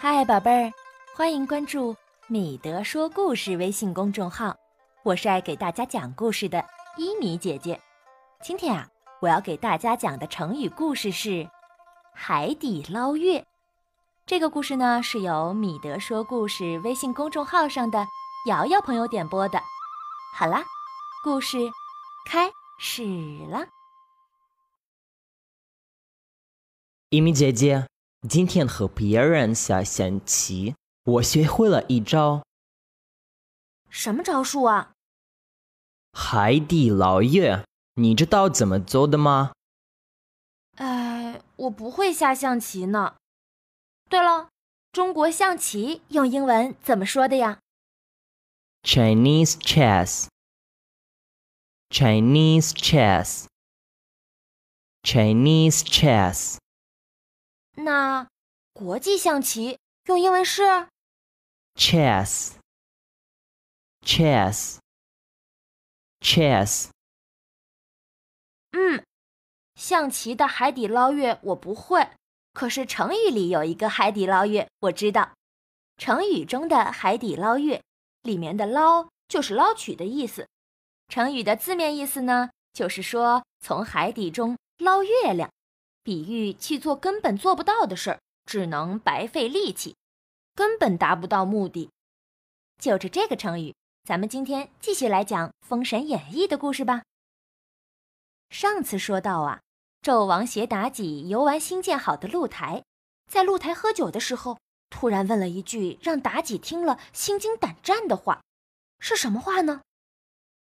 嗨，宝贝儿，欢迎关注米德说故事微信公众号。我是爱给大家讲故事的伊米姐姐。今天啊，我要给大家讲的成语故事是“海底捞月”。这个故事呢，是由米德说故事微信公众号上的瑶瑶朋友点播的。好啦，故事开始了。伊米姐姐。今天和别人下象棋，我学会了一招。什么招数啊？海底捞月，你知道怎么做的吗？哎，我不会下象棋呢。对了，中国象棋用英文怎么说的呀？Chinese chess。Chinese chess。Chinese chess。那国际象棋用英文是 chess，chess，chess。嗯，象棋的海底捞月我不会，可是成语里有一个海底捞月我知道。成语中的海底捞月里面的捞就是捞取的意思。成语的字面意思呢，就是说从海底中捞月亮。比喻去做根本做不到的事儿，只能白费力气，根本达不到目的。就着这个成语，咱们今天继续来讲《封神演义》的故事吧。上次说到啊，纣王携妲己游玩新建好的露台，在露台喝酒的时候，突然问了一句让妲己听了心惊胆战的话，是什么话呢？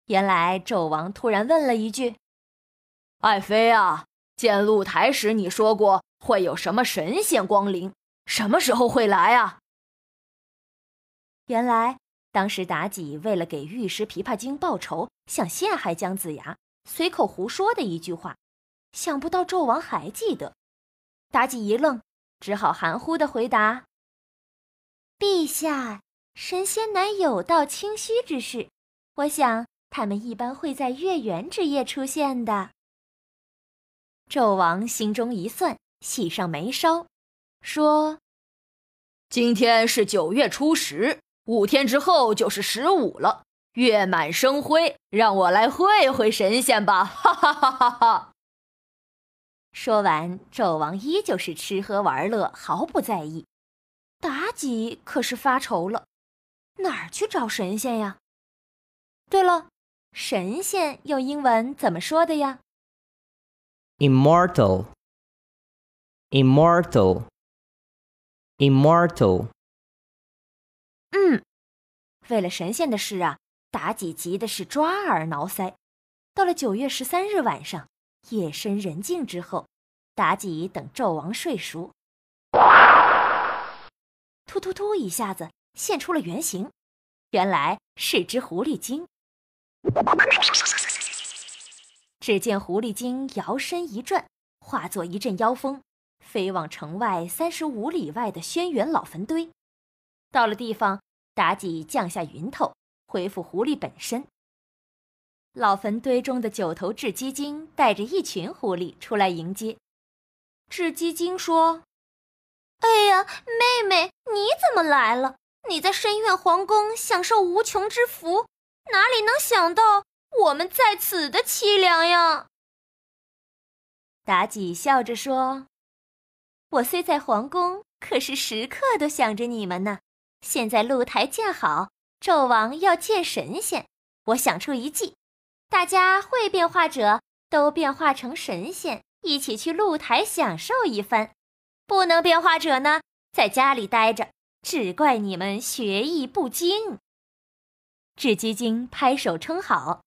原来纣王突然问了一句：“爱妃啊。”建露台时，你说过会有什么神仙光临？什么时候会来啊？原来当时妲己为了给玉石琵琶精报仇，想陷害姜子牙，随口胡说的一句话。想不到纣王还记得，妲己一愣，只好含糊的回答：“陛下，神仙乃有道清虚之事，我想他们一般会在月圆之夜出现的。”纣王心中一算，喜上眉梢，说：“今天是九月初十，五天之后就是十五了，月满生辉，让我来会会神仙吧！”哈哈哈哈哈。说完，纣王依旧是吃喝玩乐，毫不在意。妲己可是发愁了，哪儿去找神仙呀？对了，神仙用英文怎么说的呀？Immortal, immortal, immortal。嗯，为了神仙的事啊，妲己急的是抓耳挠腮。到了九月十三日晚上，夜深人静之后，妲己等纣王睡熟，突突突一下子现出了原形，原来是只狐狸精。只见狐狸精摇身一转，化作一阵妖风，飞往城外三十五里外的轩辕老坟堆。到了地方，妲己降下云头，恢复狐狸本身。老坟堆中的九头雉鸡精带着一群狐狸出来迎接。雉鸡精说：“哎呀，妹妹，你怎么来了？你在深院皇宫享受无穷之福，哪里能想到？”我们在此的凄凉呀！妲己笑着说：“我虽在皇宫，可是时刻都想着你们呢。现在露台建好，纣王要见神仙，我想出一计，大家会变化者都变化成神仙，一起去露台享受一番；不能变化者呢，在家里待着，只怪你们学艺不精。”雉鸡精拍手称好。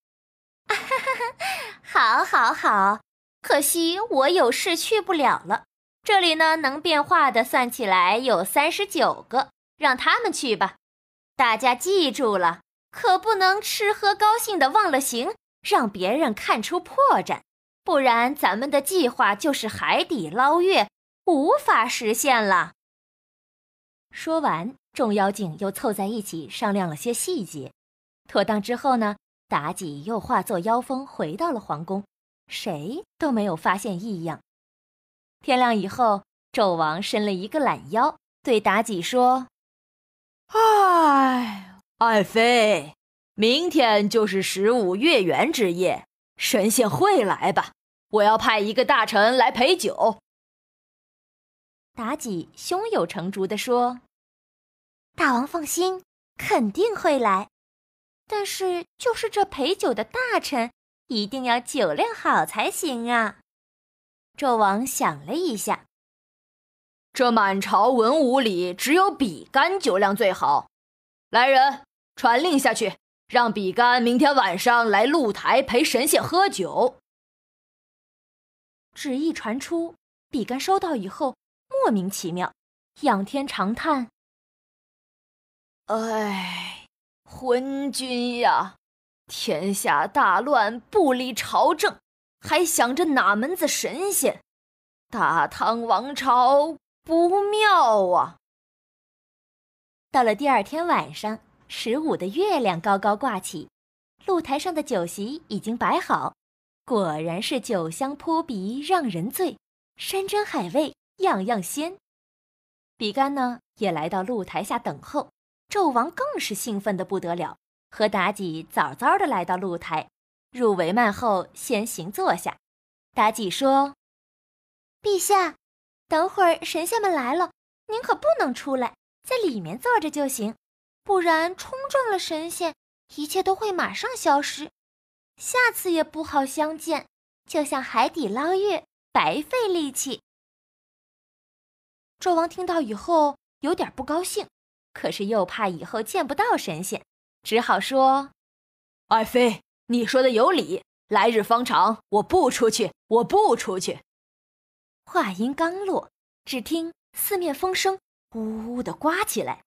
哈哈哈！好，好，好！可惜我有事去不了了。这里呢，能变化的算起来有三十九个，让他们去吧。大家记住了，可不能吃喝高兴的忘了形，让别人看出破绽，不然咱们的计划就是海底捞月，无法实现了。说完，众妖精又凑在一起商量了些细节。妥当之后呢？妲己又化作妖风回到了皇宫，谁都没有发现异样。天亮以后，纣王伸了一个懒腰，对妲己说：“哎，爱妃，明天就是十五月圆之夜，神仙会来吧？我要派一个大臣来陪酒。”妲己胸有成竹地说：“大王放心，肯定会来。但是，就是这陪酒的大臣，一定要酒量好才行啊。”纣王想了一下，这满朝文武里，只有比干酒量最好。来人，传令下去，让比干明天晚上来露台陪神仙喝酒。旨意传出，比干收到以后。莫名其妙，仰天长叹：“哎，昏君呀！天下大乱，不理朝政，还想着哪门子神仙？大唐王朝不妙啊！”到了第二天晚上，十五的月亮高高挂起，露台上的酒席已经摆好，果然是酒香扑鼻，让人醉，山珍海味。样样鲜，比干呢也来到露台下等候。纣王更是兴奋的不得了，和妲己早早的来到露台，入帷幔后先行坐下。妲己说：“陛下，等会儿神仙们来了，您可不能出来，在里面坐着就行，不然冲撞了神仙，一切都会马上消失，下次也不好相见，就像海底捞月，白费力气。”纣王听到以后有点不高兴，可是又怕以后见不到神仙，只好说：“爱妃，你说的有理，来日方长，我不出去，我不出去。”话音刚落，只听四面风声呜呜的刮起来，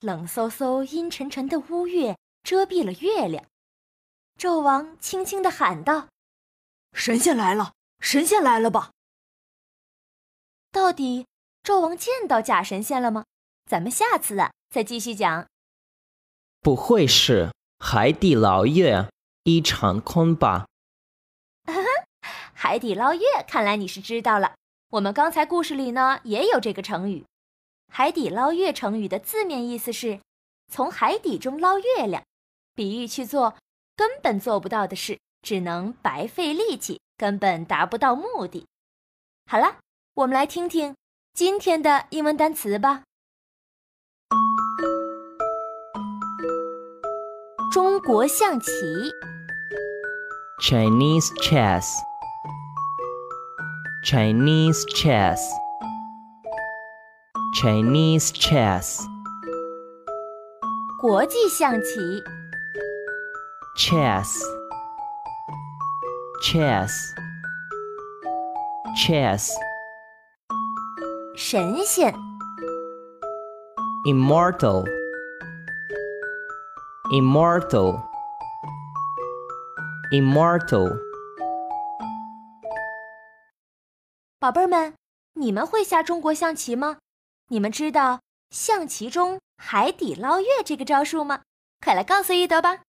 冷飕飕、阴沉沉的乌月遮蔽了月亮。纣王轻轻的喊道：“神仙来了，神仙来了吧？”到底？纣王见到假神仙了吗？咱们下次啊再继续讲。不会是海底捞月一场空吧？海底捞月，看来你是知道了。我们刚才故事里呢也有这个成语。海底捞月成语的字面意思是从海底中捞月亮，比喻去做根本做不到的事，只能白费力气，根本达不到目的。好了，我们来听听。今天的英文单词吧。中国象棋，Chinese chess。Chinese chess。Chinese chess。国际象棋，Chess。Chess。Chess。神仙，immortal, Immortal, immortal。宝贝儿们，你们会下中国象棋吗？你们知道象棋中海底捞月这个招数吗？快来告诉一德吧。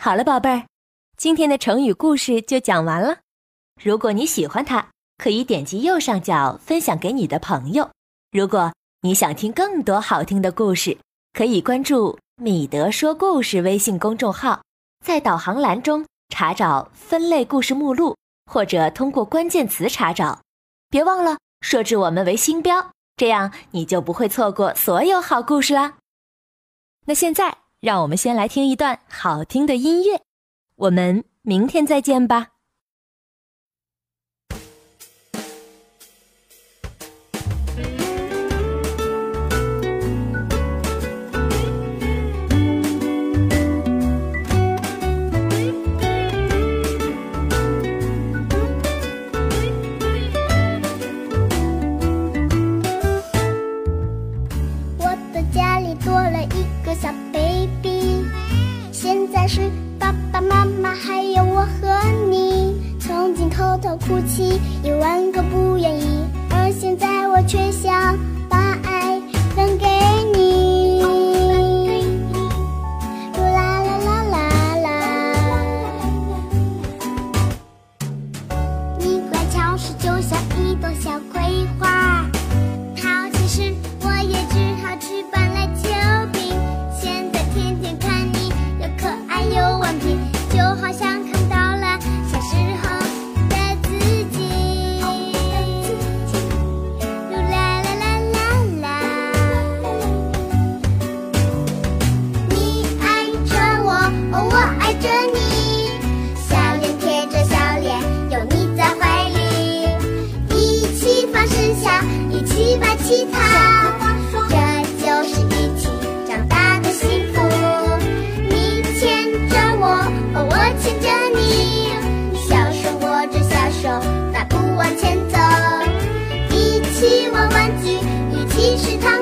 好了，宝贝儿，今天的成语故事就讲完了。如果你喜欢它，可以点击右上角分享给你的朋友。如果你想听更多好听的故事，可以关注“米德说故事”微信公众号，在导航栏中查找分类故事目录，或者通过关键词查找。别忘了设置我们为星标，这样你就不会错过所有好故事啦。那现在，让我们先来听一段好听的音乐。我们明天再见吧。是他